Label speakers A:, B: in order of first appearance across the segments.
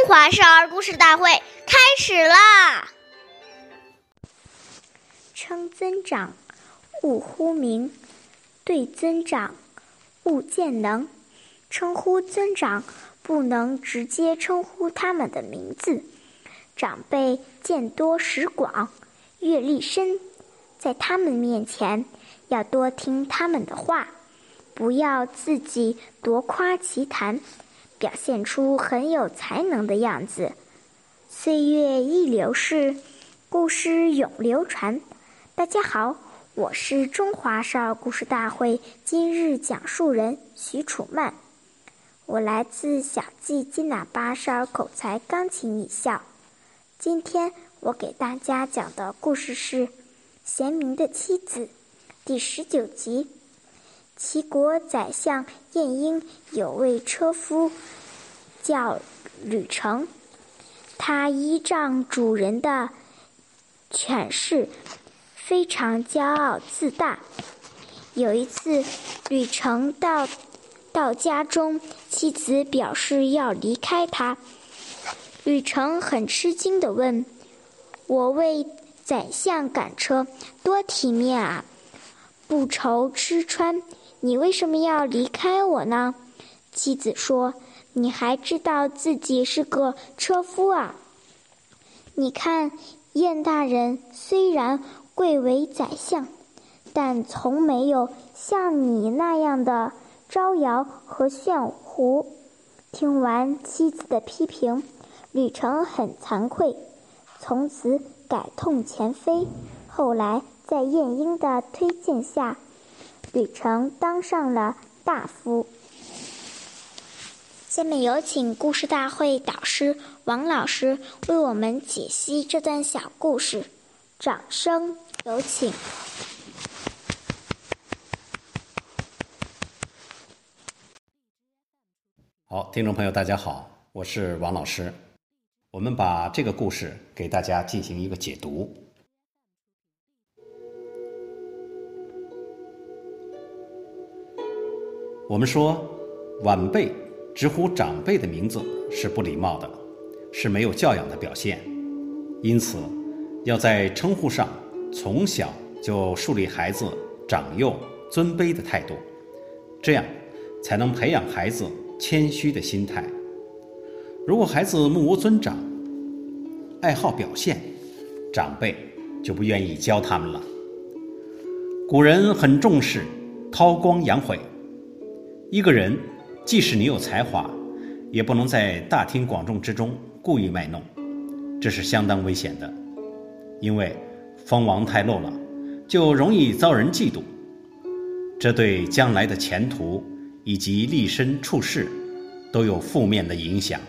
A: 中华少儿故事大会开始啦！
B: 称尊长，勿呼名；对尊长，勿见能。称呼尊长，不能直接称呼他们的名字。长辈见多识广，阅历深，在他们面前要多听他们的话，不要自己夺夸其谈。表现出很有才能的样子。岁月易流逝，故事永流传。大家好，我是中华少儿故事大会今日讲述人徐楚曼，我来自小季金喇叭少儿口才钢琴艺校。今天我给大家讲的故事是《贤明的妻子》第十九集。齐国宰相晏婴有位车夫，叫吕成。他依仗主人的权势，非常骄傲自大。有一次，吕成到到家中，妻子表示要离开他。吕成很吃惊地问：“我为宰相赶车，多体面啊，不愁吃穿。”你为什么要离开我呢？妻子说：“你还知道自己是个车夫啊？你看，燕大人虽然贵为宰相，但从没有像你那样的招摇和炫胡。”听完妻子的批评，吕成很惭愧，从此改痛前非。后来在晏婴的推荐下。吕成当上了大夫。下面有请故事大会导师王老师为我们解析这段小故事，掌声有请。
C: 好，听众朋友，大家好，我是王老师。我们把这个故事给大家进行一个解读。我们说，晚辈直呼长辈的名字是不礼貌的，是没有教养的表现。因此，要在称呼上从小就树立孩子长幼尊卑的态度，这样才能培养孩子谦虚的心态。如果孩子目无尊长，爱好表现，长辈就不愿意教他们了。古人很重视韬光养晦。一个人，即使你有才华，也不能在大庭广众之中故意卖弄，这是相当危险的。因为锋芒太露了，就容易遭人嫉妒，这对将来的前途以及立身处世都有负面的影响。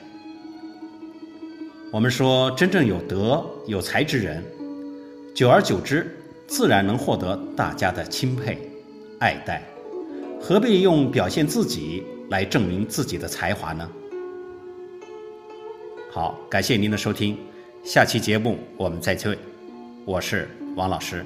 C: 我们说，真正有德有才之人，久而久之，自然能获得大家的钦佩、爱戴。何必用表现自己来证明自己的才华呢？好，感谢您的收听，下期节目我们再会，我是王老师。